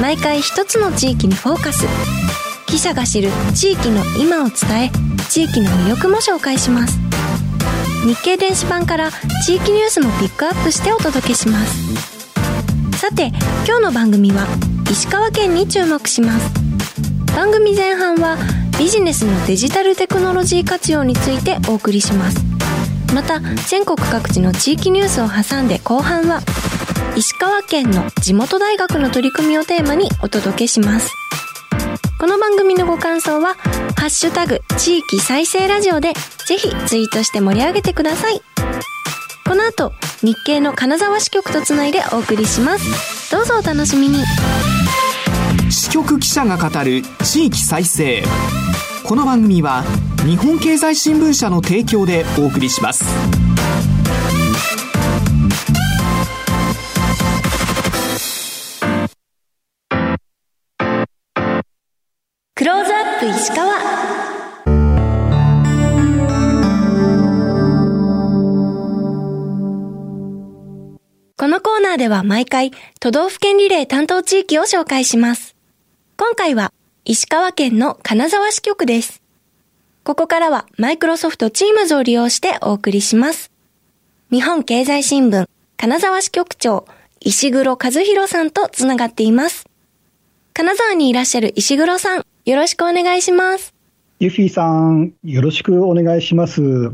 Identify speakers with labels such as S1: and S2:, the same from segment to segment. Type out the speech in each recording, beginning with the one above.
S1: 毎回一つの地域にフォーカス。記者が知る地域の今を伝え地域の魅力も紹介します。日経電子版から地域ニュースもピックアップしてお届けします。さて今日の番組は石川県に注目します。番組前半はビジネスのデジタルテクノロジー活用についてお送りします。また全国各地の地域ニュースを挟んで後半は石川県の地元大学の取り組みをテーマにお届けします。この番組のご感想は「ハッシュタグ地域再生ラジオ」でぜひツイートして盛り上げてください。この後日経の金沢支局とつないでお送りします。どうぞお楽しみに。
S2: 支局記者が語る地域再生。この番組は日本経済新聞社の提供でお送りします。
S1: ローズアップ石川このコーナーでは毎回都道府県リレー担当地域を紹介します。今回は石川県の金沢支局です。ここからはマイクロソフトチームズを利用してお送りします。日本経済新聞金沢支局長石黒和弘さんとつながっています。金沢にいらっしゃる石黒さん、よろしくお願いします。
S3: ユフィさん、よろしくお願いします。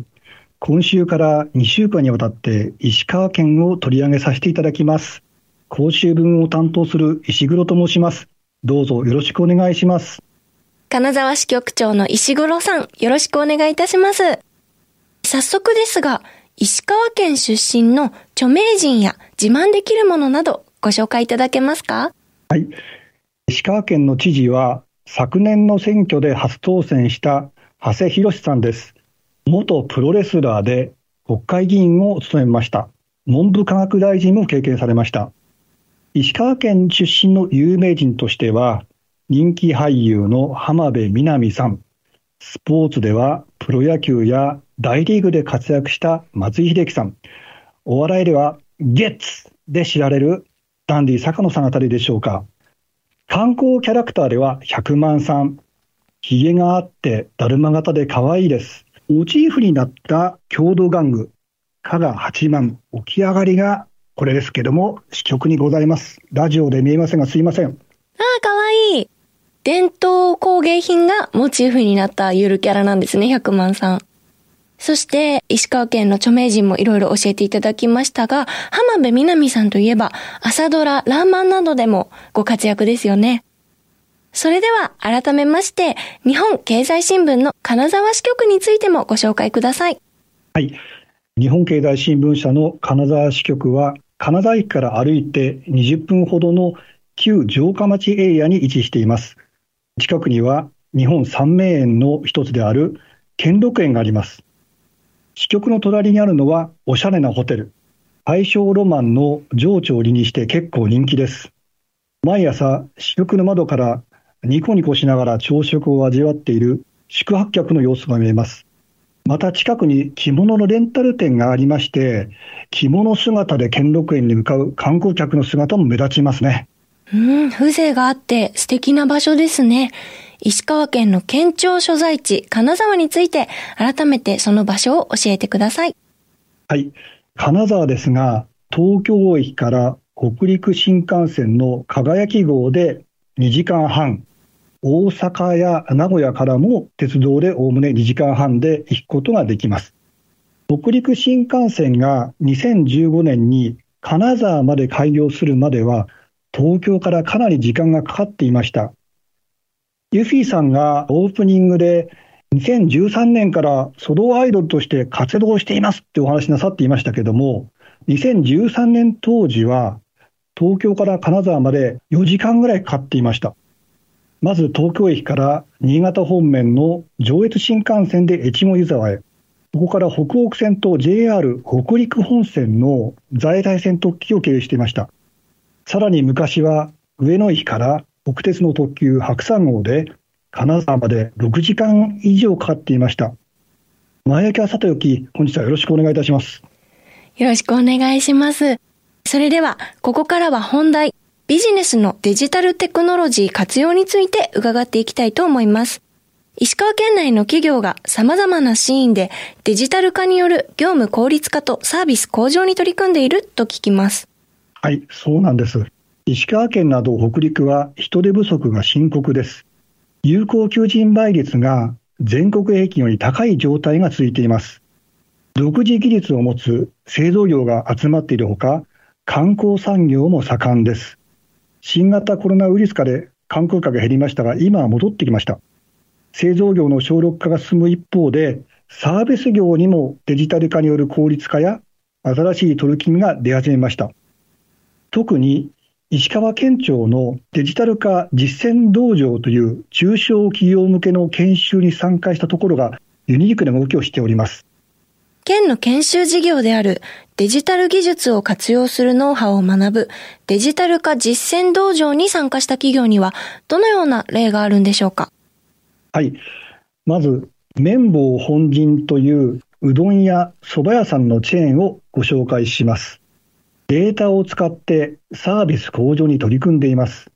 S3: 今週から2週間にわたって石川県を取り上げさせていただきます。講習文を担当する石黒と申します。どうぞよろしくお願いします。
S1: 金沢支局長の石黒さん、よろしくお願いいたします。早速ですが、石川県出身の著名人や自慢できるものなどご紹介いただけますか？
S3: はい。石川県の知事は昨年の選挙で初当選した長谷博さんです。元プロレスラーで国会議員を務めました。文部科学大臣も経験されました。石川県出身の有名人としては、人気俳優の浜辺美波さん、スポーツではプロ野球や大リーグで活躍した松井秀喜さん、お笑いではゲッツで知られるダンディ坂野さんあたりでしょうか。観光キャラクターでは100万さん、ヒゲがあってだるま型で可愛いです。モチーフになった郷土玩具、加賀八幡起き上がりがこれですけども、支局にございます。ラジオで見えませんがすいません。
S1: ああ、かわいい。伝統工芸品がモチーフになったゆるキャラなんですね、100万さん。そして、石川県の著名人もいろいろ教えていただきましたが、浜辺美波さんといえば、朝ドラ、ラーマンなどでもご活躍ですよね。それでは、改めまして、日本経済新聞の金沢支局についてもご紹介ください。
S3: はい。日本経済新聞社の金沢支局は、金沢駅から歩いて20分ほどの旧城下町エリアに位置しています。近くには日本三名園の一つである兼六園があります。支局の隣にあるのはおしゃれなホテル。大正ロマンの情緒を利にして結構人気です。毎朝、支局の窓からニコニコしながら朝食を味わっている宿泊客の様子が見えます。また近くに着物のレンタル店がありまして、着物姿で兼六園に向かう観光客の姿も目立ちますね。
S1: うん、風情があって素敵な場所ですね。石川県の県庁所在地、金沢について、改めてその場所を教えてください。
S3: はい。金沢ですが、東京駅から北陸新幹線の輝き号で2時間半、大阪や名古屋からも鉄道でおおむね2時間半で行くことができます。北陸新幹線が2015年に金沢まで開業するまでは、東京からかなり時間がかかっていました。ユフィさんがオープニングで2013年からソロアイドルとして活動していますってお話しなさっていましたけども、2013年当時は東京から金沢まで4時間ぐらいかかっていました。まず東京駅から新潟方面の上越新幹線で越後湯沢へ、そこから北北線と JR 北陸本線の在来線特急を経由していました。さらに昔は上野駅から国鉄の特急白山号で金沢まで6時間以上かかっていました。前焼さておき、本日はよろしくお願いいたします。
S1: よろしくお願いします。それでは、ここからは本題、ビジネスのデジタルテクノロジー活用について伺っていきたいと思います。石川県内の企業が様々なシーンでデジタル化による業務効率化とサービス向上に取り組んでいると聞きます。
S3: はい、そうなんです。石川県など北陸は人手不足が深刻です。有効求人倍率が全国平均より高い状態が続いています。独自技術を持つ製造業が集まっているほか、観光産業も盛んです。新型コロナウイルス化で観光客が減りましたが、今は戻ってきました。製造業の省力化が進む一方で、サービス業にもデジタル化による効率化や新しい取り組みが出始めました。特に石川県庁のデジタル化実践道場という中小企業向けの研修に参加したところがユニークな動きをしております。
S1: 県の研修事業であるデジタル技術を活用するノウハウを学ぶデジタル化実践道場に参加した企業にはどのような例があるんでしょうか？
S3: はい。まず、綿棒本陣といううどんや蕎麦屋さんのチェーンをご紹介します。データを使ってサービス向上に取り組んでいます。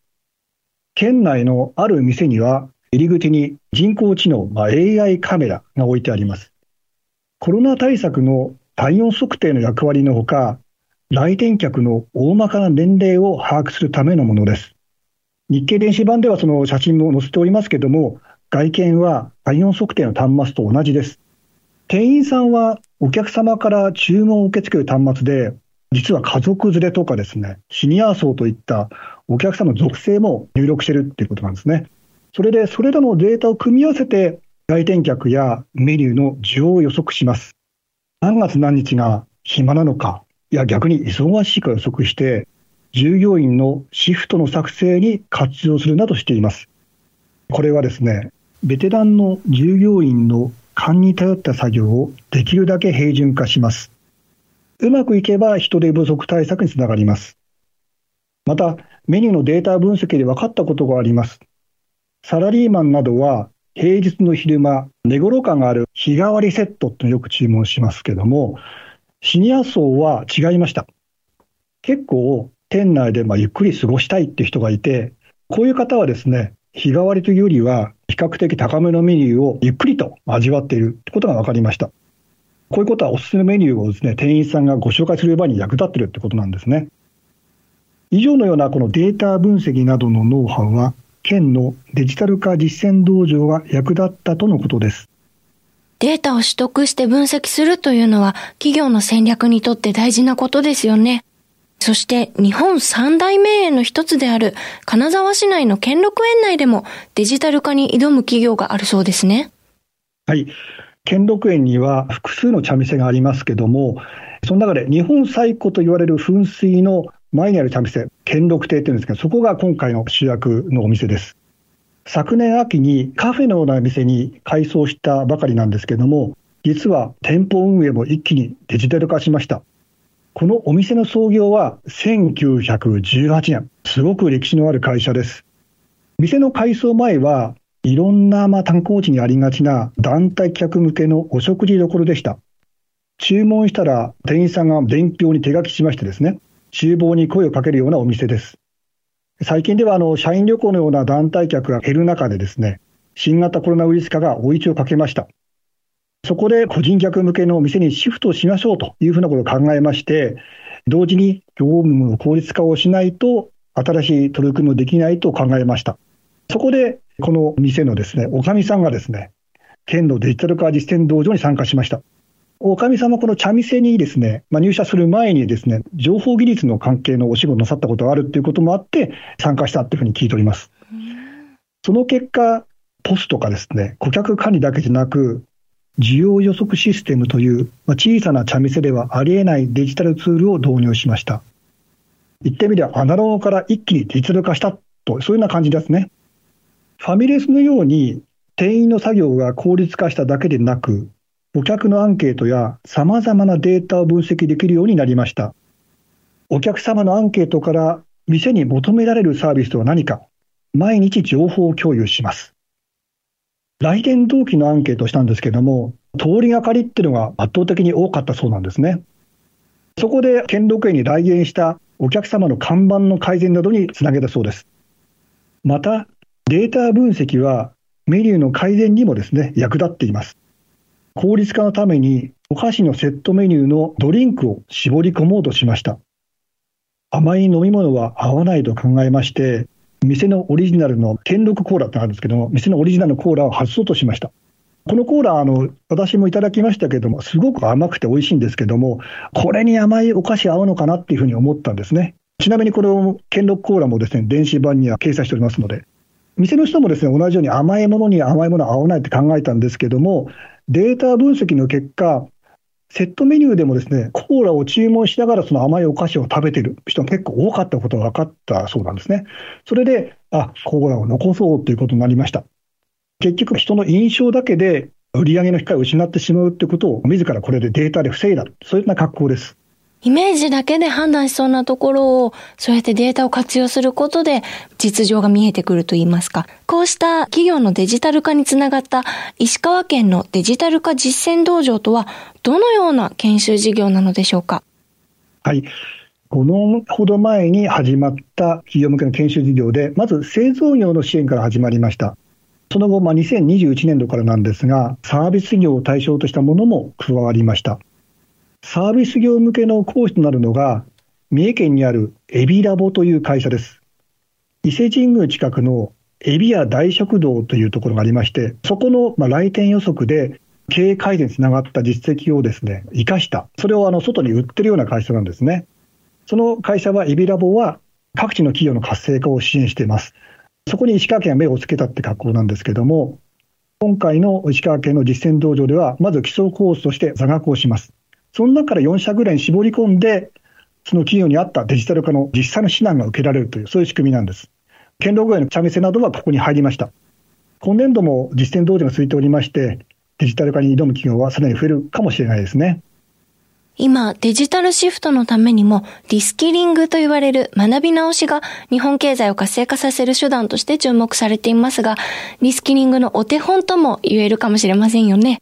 S3: 県内のある店には入り口に人工知能、まあ、AI カメラが置いてあります。コロナ対策の体温測定の役割のほか、来店客の大まかな年齢を把握するためのものです。日経電子版ではその写真も載せておりますけども、外見は体温測定の端末と同じです。店員さんはお客様から注文を受け付ける端末で、実は家族連れとかですね、シニア層といったお客様の属性も入力してるっていうことなんですね。それで、それらのデータを組み合わせて来店客やメニューの需要を予測します。何月何日が暇なのか、いや逆に忙しいか予測して、従業員のシフトの作成に活用するなどしています。これはですね、ベテランの従業員の勘に頼った作業をできるだけ平準化します。うまくいけば人手不足対策につながります。また、メニューのデータ分析で分かったことがあります。サラリーマンなどは平日の昼間、寝頃感がある日替わりセットってよく注文しますけども、シニア層は違いました。結構、店内でまゆっくり過ごしたいって人がいて、こういう方はですね、日替わりというよりは、比較的高めのメニューをゆっくりと味わっているってことが分かりました。こういうことはおすすめメニューをですね、店員さんがご紹介する場に役立っているってことなんですね。以上のようなこのデータ分析などのノウハウは、県のデジタル化実践道場が役立ったとのことです。
S1: データを取得して分析するというのは企業の戦略にとって大事なことですよね。そして日本三大名園の一つである金沢市内の兼六園内でもデジタル化に挑む企業があるそうですね。
S3: はい。兼六園には複数の茶店がありますけども、その中で日本最古と言われる噴水の前にある茶店、兼六亭っていうんですけど、そこが今回の主役のお店です。昨年秋にカフェのような店に改装したばかりなんですけども、実は店舗運営も一気にデジタル化しました。このお店の創業は1918年。すごく歴史のある会社です。店の改装前はいろんなまあ観光地にありがちな団体客向けのお食事処でした。注文したら店員さんが伝票に手書きしましてですね、厨房に声をかけるようなお店です。最近ではあの社員旅行のような団体客が減る中でですね、新型コロナウイルス化が追い打ちをかけました。そこで個人客向けの店にシフトしましょうというふうなことを考えまして、同時に業務の効率化をしないと、新しい取り組みもできないと考えました。そこでこの店のですね、おかみさんがですね、県のデジタル化実践道場に参加しました。おかみさんはこの茶店にですね、まあ、入社する前にですね、情報技術の関係のお仕事なさったことがあるっていうこともあって、参加したっていうふうに聞いております。その結果、ポスとかですね、顧客管理だけじゃなく、需要予測システムという、まあ、小さな茶店ではありえないデジタルツールを導入しました。言ってみればアナログから一気にデジタル化したと、そういうような感じですね。ファミレスのように店員の作業が効率化しただけでなく、お客のアンケートや様々なデータを分析できるようになりました。お客様のアンケートから店に求められるサービスとは何か、毎日情報を共有します。来店同期のアンケートをしたんですけども、通りがかりっていうのが圧倒的に多かったそうなんですね。そこで兼六園に来園したお客様の看板の改善などにつなげたそうです。また、データ分析はメニューの改善にもですね、役立っています。効率化のためにお菓子のセットメニューのドリンクを絞り込もうとしました。甘い飲み物は合わないと考えまして、店のオリジナルの兼六コーラってあるんですけども、店のオリジナルのコーラを外そうとしました。このコーラ、あの、私もいただきましたけども、すごく甘くて美味しいんですけども、これに甘いお菓子合うのかなっていうふうに思ったんですね。ちなみにこの兼六コーラもですね、電子版には掲載しておりますので、店の人もですね、同じように甘いものに甘いものは合わないって考えたんですけども、データ分析の結果、セットメニューでもですね、コーラを注文しながらその甘いお菓子を食べてる人が結構多かったことが分かったそうなんですね。それで、あ、コーラを残そうということになりました。結局人の印象だけで売上の機会を失ってしまうということを自らこれでデータで防いだ。そういうような格好です。
S1: イメージだけで判断しそうなところを、そうやってデータを活用することで、実情が見えてくるといいますか。こうした企業のデジタル化につながった石川県のデジタル化実践道場とは、どのような研修事業なのでしょうか。
S3: はい。5年ほど前に始まった企業向けの研修事業で、まず製造業の支援から始まりました。その後、まあ、2021年度からなんですが、サービス業を対象としたものも加わりました。サービス業向けの講師となるのが、三重県にあるエビラボという会社です。伊勢神宮近くのエビ屋大食堂というところがありまして、そこのまあ来店予測で経営改善につながった実績をですね、生かした。それをあの外に売ってるような会社なんですね。その会社はエビラボは各地の企業の活性化を支援しています。そこに石川県が目をつけたって格好なんですけども、今回の石川県の実践道場では、まず基礎コースとして座学をします。その中から4社ぐらいに絞り込んで、その企業に合ったデジタル化の実際の指南が受けられるという、そういう仕組みなんです。堅牢具合の茶店などはここに入りました。今年度も実践道場が続いておりまして、デジタル化に挑む企業はさらに増えるかもしれないですね。
S1: 今、デジタルシフトのためにも、リスキリングと言われる学び直しが日本経済を活性化させる手段として注目されていますが、リスキリングのお手本とも言えるかもしれませんよね。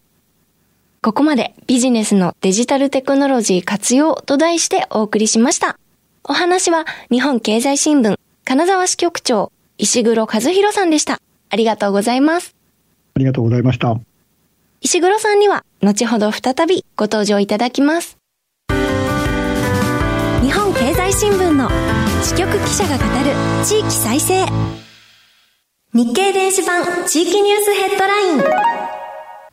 S1: ここまでビジネスのデジタルテクノロジー活用と題してお送りしました。お話は日本経済新聞金沢支局長石黒和弘さんでした。ありがとうございます。
S3: ありがとうございました。
S1: 石黒さんには後ほど再びご登場いただきます。日本経済新聞の支局記者が語る地域再生。日経電子版地域ニュースヘッドライン。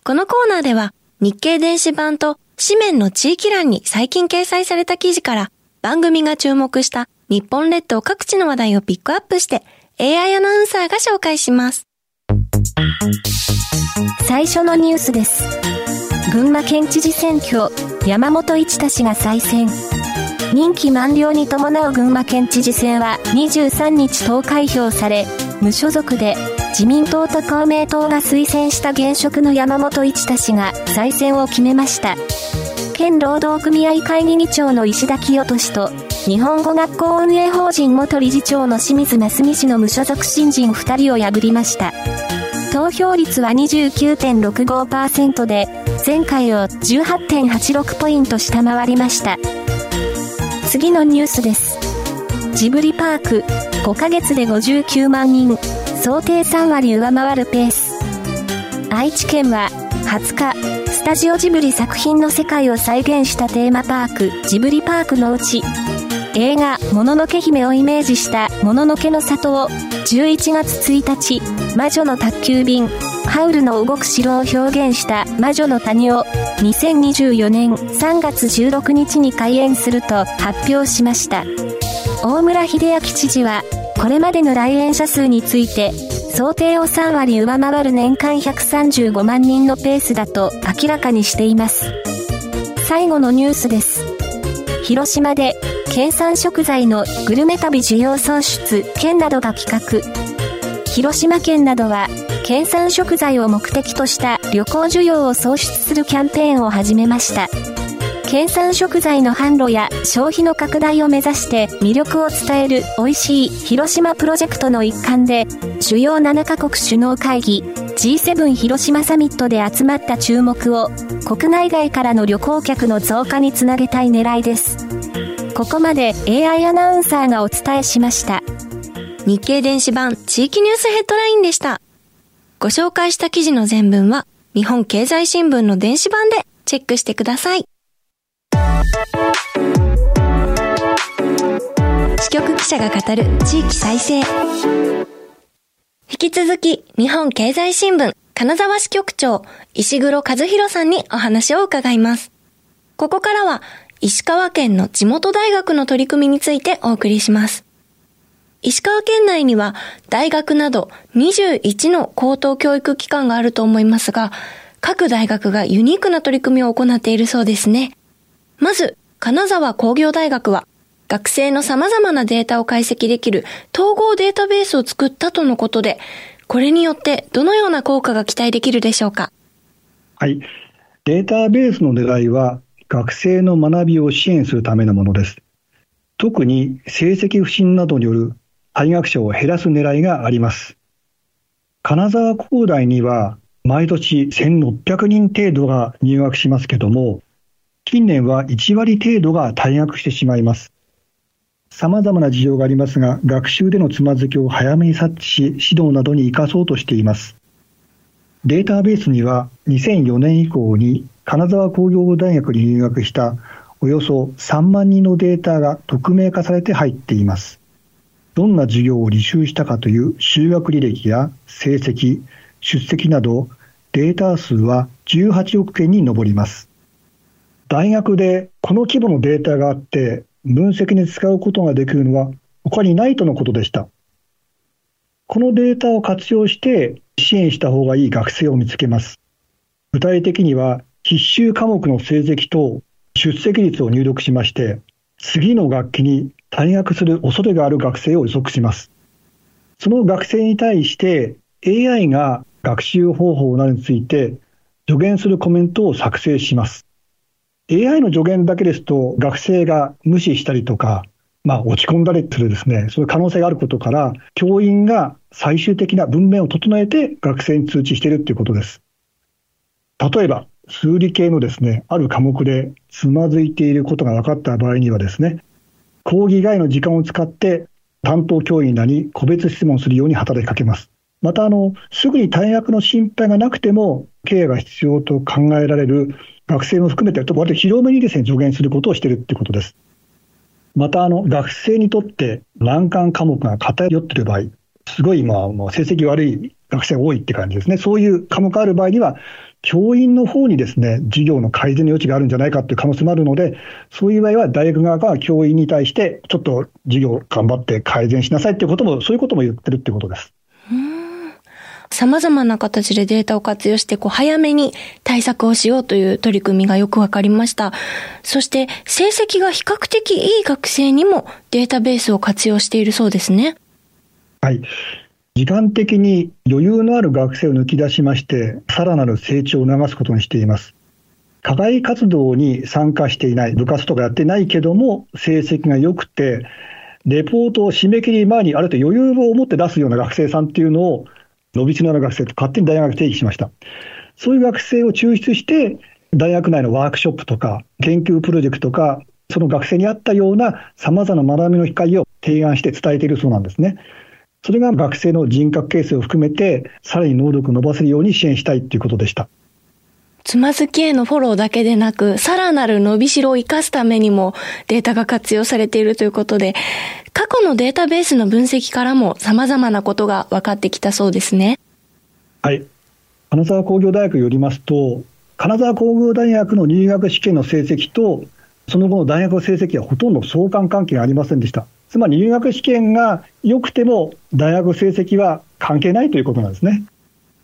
S1: このコーナーでは日経電子版と紙面の地域欄に最近掲載された記事から番組が注目した日本列島各地の話題をピックアップして AI アナウンサーが紹介します。
S4: 最初のニュースです。群馬県知事選挙、山本一太氏が再選。任期満了に伴う群馬県知事選は23日投開票され、無所属で自民党と公明党が推薦した現職の山本一太氏が再選を決めました。県労働組合会議議長の石田清俊と、日本語学校運営法人元理事長の清水真澄氏の無所属新人2人を破りました。投票率は29.65%で、前回を18.86ポイント下回りました。次のニュースです。ジブリパーク、5ヶ月で59万人。想定3割上回るペース。愛知県は20日、スタジオジブリ作品の世界を再現したテーマパーク、ジブリパークのうち、映画、もののけ姫をイメージしたもののけの里を11月1日、魔女の宅急便、ハウルの動く城を表現した魔女の谷を2024年3月16日に開園すると発表しました。大村秀明知事は、これまでの来園者数について、想定を3割上回る年間135万人のペースだと明らかにしています。最後のニュースです。広島で県産食材のグルメ旅需要創出県などが企画。広島県などは県産食材を目的とした旅行需要を創出するキャンペーンを始めました。県産食材の販路や消費の拡大を目指して魅力を伝える美味しい広島プロジェクトの一環で、主要7カ国首脳会議 G7 広島サミットで集まった注目を国内外からの旅行客の増加につなげたい狙いです。ここまで AI アナウンサーがお伝えしました。
S1: 日経電子版地域ニュースヘッドラインでした。ご紹介した記事の全文は日本経済新聞の電子版でチェックしてください。支局記者が語る地域再生。引き続き日本経済新聞金沢支局長石黒和弘さんにお話を伺います。ここからは石川県の地元大学の取り組みについてお送りします。石川県内には大学など21の高等教育機関があると思いますが、各大学がユニークな取り組みを行っているそうですね。まず、金沢工業大学は、学生の様々なデータを解析できる統合データベースを作ったとのことで、これによってどのような効果が期待できるでしょうか？
S3: はい。データベースの狙いは、学生の学びを支援するためのものです。特に成績不振などによる退学者を減らす狙いがあります。金沢工大には毎年1600人程度が入学しますけども、近年は1割程度が退学してしまいます。様々な事情がありますが、学習でのつまずきを早めに察知し、指導などに活かそうとしています。データベースには2004年以降に金沢工業大学に入学したおよそ3万人のデータが匿名化されて入っています。どんな授業を履修したかという修学履歴や成績、出席などデータ数は18億件に上ります。大学でこの規模のデータがあって分析に使うことができるのは他にないとのことでした。このデータを活用して支援した方がいい学生を見つけます。具体的には必修科目の成績と出席率を入力しまして、次の学期に退学する恐れがある学生を予測します。その学生に対して AI が学習方法などについて助言するコメントを作成します。AI の助言だけですと学生が無視したりとか、まあ落ち込んだりするですね、そういう可能性があることから、教員が最終的な文面を整えて学生に通知しているということです。例えば、数理系のですね、ある科目でつまずいていることが分かった場合にはですね、講義外の時間を使って担当教員らに個別質問するように働きかけます。また、あの、すぐに退学の心配がなくても、ケアが必要と考えられる学生も含めて、割と広めにですね、助言することをしているっていうことです。また、あの、学生にとって難関科目が偏っている場合、すごい、まあ、もう成績悪い学生が多いって感じですね。そういう科目がある場合には、教員の方にですね、授業の改善の余地があるんじゃないかっていう可能性もあるので、そういう場合は大学側が教員に対して、ちょっと授業頑張って改善しなさいっていうことも、そういうことも言ってるってことです。
S1: 様々な形でデータを活用して、こう、早めに対策をしようという取り組みがよくわかりました。そして、成績が比較的いい学生にもデータベースを活用しているそうですね。
S3: はい。時間的に余裕のある学生を抜き出しまして、さらなる成長を促すことにしています。課外活動に参加していない、部活とかやってないけども、成績が良くて、レポートを締め切り前にある程度余裕を持って出すような学生さんっていうのを、伸びしろの学生と勝手に大学定義しました。そういう学生を抽出して、大学内のワークショップとか、研究プロジェクトとか、その学生に合ったような様々な学びの機会を提案して伝えているそうなんですね。それが学生の人格形成を含めて、さらに能力を伸ばせるように支援したいということでした。
S1: つまずきへのフォローだけでなく、さらなる伸びしろを活かすためにもデータが活用されているということで、過去のデータベースの分析からも様々なことが分かってきたそうですね。
S3: はい。金沢工業大学によりますと、金沢工業大学の入学試験の成績と、その後の大学の成績はほとんど相関関係ありませんでした。つまり入学試験が良くても大学成績は関係ないということなんですね。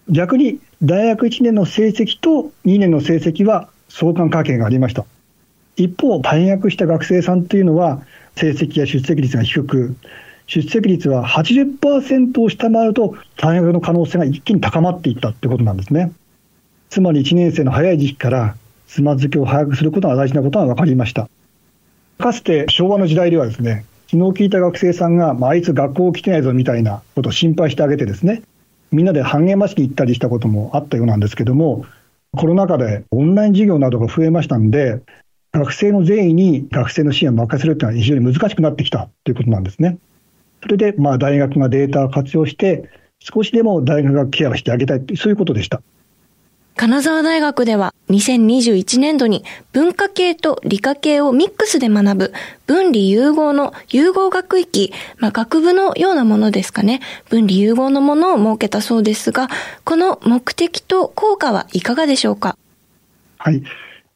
S3: 逆に大学1年の成績と2年の成績は相関関係がありました。一方、退学した学生さんというのは成績や出席率が低く、出席率は80%を下回ると退学の可能性が一気に高まっていったということなんですね。つまり1年生の早い時期からつまずきを早くすることが大事なことが分かりました。かつて昭和の時代ではですね、気の利いた学生さんが、まあ、あいつ学校来てないぞみたいなことを心配してあげてですね、みんなで半減ましに行ったりしたこともあったようなんですけども、コロナ禍でオンライン授業などが増えましたんで、学生の善意に学生の支援を任せるというのは非常に難しくなってきたということなんですね。それで、まあ、大学がデータを活用して、少しでも大学がケアしてあげたいという、そういうことでした。
S1: 金沢大学では2021年度に文化系と理科系をミックスで学ぶ分離融合の融合学域、まあ、学部のようなものですかね。分離融合のものを設けたそうですが、この目的と効果はいかがでしょうか？
S3: はい。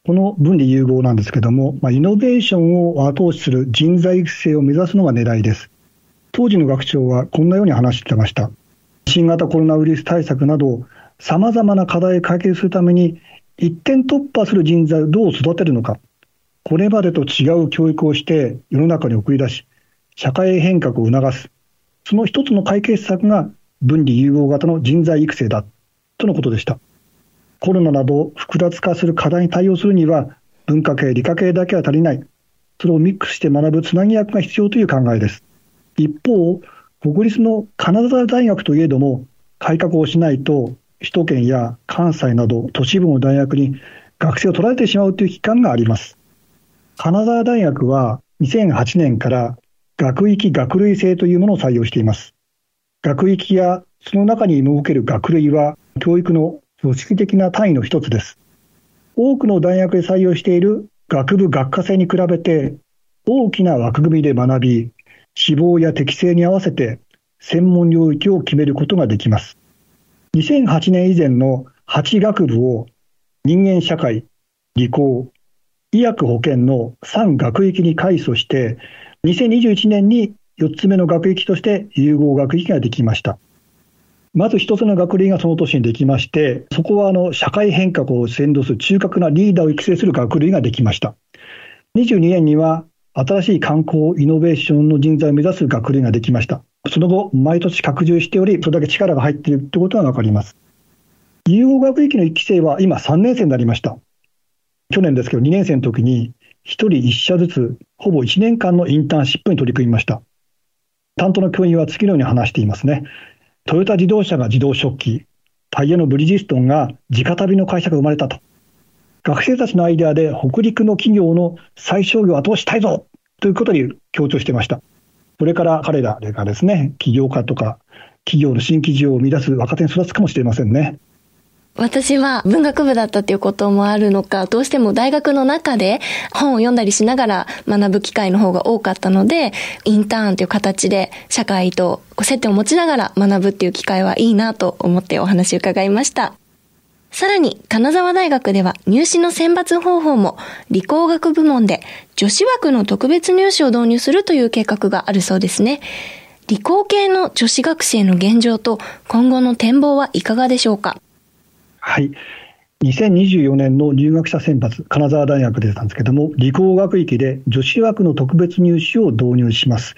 S3: この分離融合なんですけども、まあ、イノベーションを後押しする人材育成を目指すのが狙いです。当時の学長はこんなように話してました。新型コロナウイルス対策など、様々な課題を解決するために、一点突破する人材をどう育てるのか、これまでと違う教育をして世の中に送り出し、社会変革を促す、その一つの解決策が分離融合型の人材育成だ、とのことでした。コロナなど複雑化する課題に対応するには、文化系、理科系だけは足りない。それをミックスして学ぶつなぎ役が必要という考えです。一方、国立の金沢大学といえども、改革をしないと首都圏や関西など都市部の大学に学生を取られてしまうという危機感があります。金沢大学は2008年から学域学類制というものを採用しています。学域やその中に設ける学類は教育の組織的な単位の一つです。多くの大学で採用している学部学科制に比べて大きな枠組みで学び、志望や適性に合わせて専門領域を決めることができます。2008年以前の8学部を人間社会、理工、医薬保険の3学域に改組して、2021年に4つ目の学域として融合学域ができました。まず一つの学類がその年にできまして、そこはあの社会変革を先導する中核なリーダーを育成する学類ができました。22年には新しい観光イノベーションの人材を目指す学類ができました。その後、毎年拡充しており、それだけ力が入っているということがわかります。融合学域の1期生は今3年生になりました。去年ですけど2年生の時に1人1社ずつほぼ1年間のインターンシップに取り組みました。担当の教員は次のように話していますね。トヨタ自動車が自動食器、タイヤのブリヂストンが直旅の会社が生まれたと。学生たちのアイデアで北陸の企業の再商業を後押ししたいぞということに強調していました。これから彼らがですね、起業家とか、企業の新規事業を生み出す若手に育つかもしれませんね。
S1: 私は文学部だったっていうこともあるのか、どうしても大学の中で本を読んだりしながら学ぶ機会の方が多かったので、インターンという形で社会と接点を持ちながら学ぶっていう機会はいいなと思ってお話を伺いました。さらに、金沢大学では入試の選抜方法も理工学部門で女子枠の特別入試を導入するという計画があるそうですね。理工系の女子学生の現状と今後の展望はいかがでしょうか？
S3: はい。2024年の入学者選抜、金沢大学でしたんですけども、理工学域で女子枠の特別入試を導入します。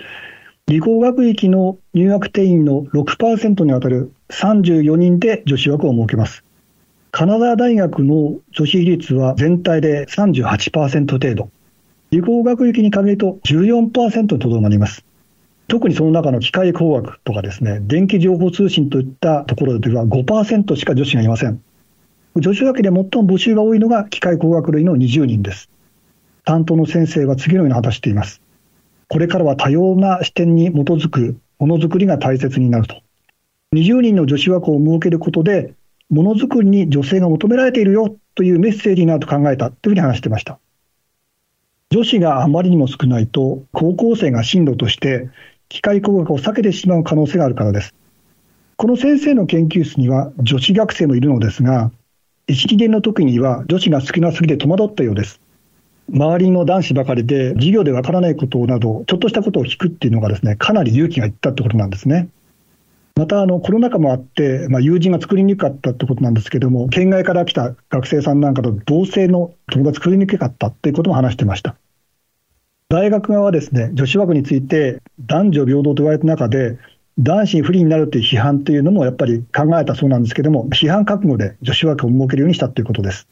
S3: 理工学域の入学定員の6%にあたる34人で女子枠を設けます。金沢大学の女子比率は全体で38%程度。理工学域に限ると14%にとどまります。特にその中の機械工学とかですね、電気情報通信といったところでは5%しか女子がいません。女子学で最も募集が多いのが機械工学類の20人です。担当の先生は次のように果たしています。これからは多様な視点に基づくものづくりが大切になると。20人の女子枠を設けることで、ものづくりに女性が求められているよというメッセージになると考えたというふうに話してました。女子があまりにも少ないと、高校生が進路として機械工学を避けてしまう可能性があるからです。この先生の研究室には女子学生もいるのですが、1、2年の時には女子が少なすぎて戸惑ったようです。周りの男子ばかりで、授業でわからないことなど、ちょっとしたことを聞くっていうのがですね、かなり勇気がいったってことなんですね。また、あの、コロナ禍もあって、まあ、友人が作りにくかったってことなんですけども、県外から来た学生さんなんかと同性の友達作りにくかったっていうことも話してました。大学側はですね、女子枠について男女平等と言われた中で、男子に不利になるという批判というのもやっぱり考えたそうなんですけども、批判覚悟で女子枠を設けるようにしたということです。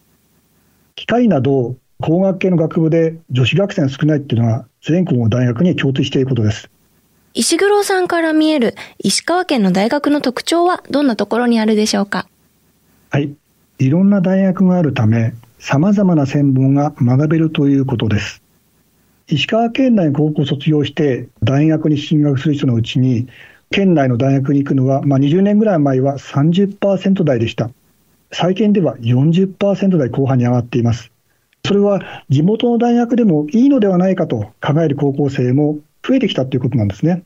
S3: 機械など工学系の学部で女子学生が少ないっていうのは全国の大学に共通していることです。
S1: 石黒さんから見える石川県の大学の特徴はどんなところにあるでしょうか？
S3: はい。いろんな大学があるため、様々な専門が学べるということです。石川県内高校卒業して大学に進学する人のうちに、県内の大学に行くのは、まあ、20年ぐらい前は30%台でした。最近では40%台後半に上がっています。それは地元の大学でもいいのではないかと考える高校生も増えてきたということなんですね。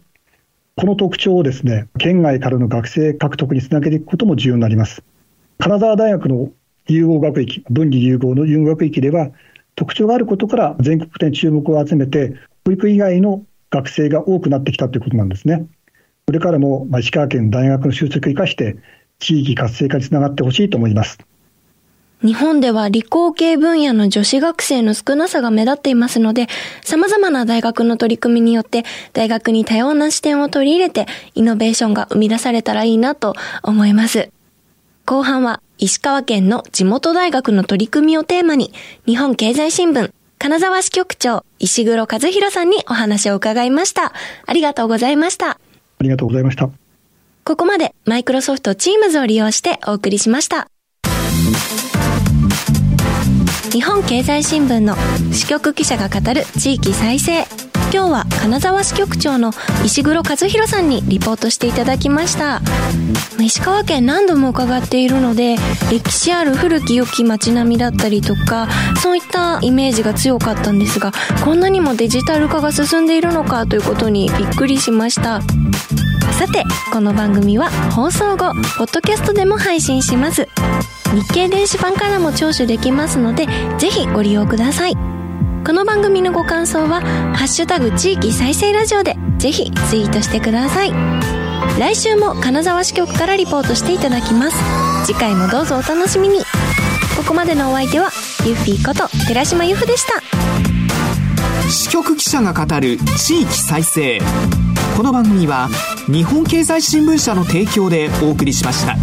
S3: この特徴をですね、県外からの学生獲得につなげていくことも重要になります。金沢大学の融合学域、分離融合の融合学域では、特徴があることから全国的に注目を集めて、保育以外の学生が多くなってきたということなんですね。これからも石川県大学の集積を生かして、地域活性化につながってほしいと思います。
S1: 日本では理工系分野の女子学生の少なさが目立っていますので、様々な大学の取り組みによって大学に多様な視点を取り入れてイノベーションが生み出されたらいいなと思います。後半は石川県の地元大学の取り組みをテーマに日本経済新聞金沢支局長石黒和弘さんにお話を伺いました。ありがとうございました。あ
S3: りがとうございました。
S1: ここまでマイクロソフト Teams を利用してお送りしました。日本経済新聞の支局記者が語る地域再生。今日は金沢支局長の石黒和弘さんにリポートしていただきました。石川県何度も伺っているので歴史ある古き良き街並みだったりとかそういったイメージが強かったんですがこんなにもデジタル化が進んでいるのかということにびっくりしました。さてこの番組は放送後ポッドキャストでも配信します日経電子版からも聴取できますので、ぜひご利用ください。この番組のご感想は、ハッシュタグ地域再生ラジオでぜひツイートしてください。来週も金沢支局からリポートしていただきます。次回もどうぞお楽しみに。ここまでのお相手は、ゆっーこと寺島由布でした。
S2: 支局記者が語る地域再生。この番組は、日本経済新聞社の提供でお送りしました。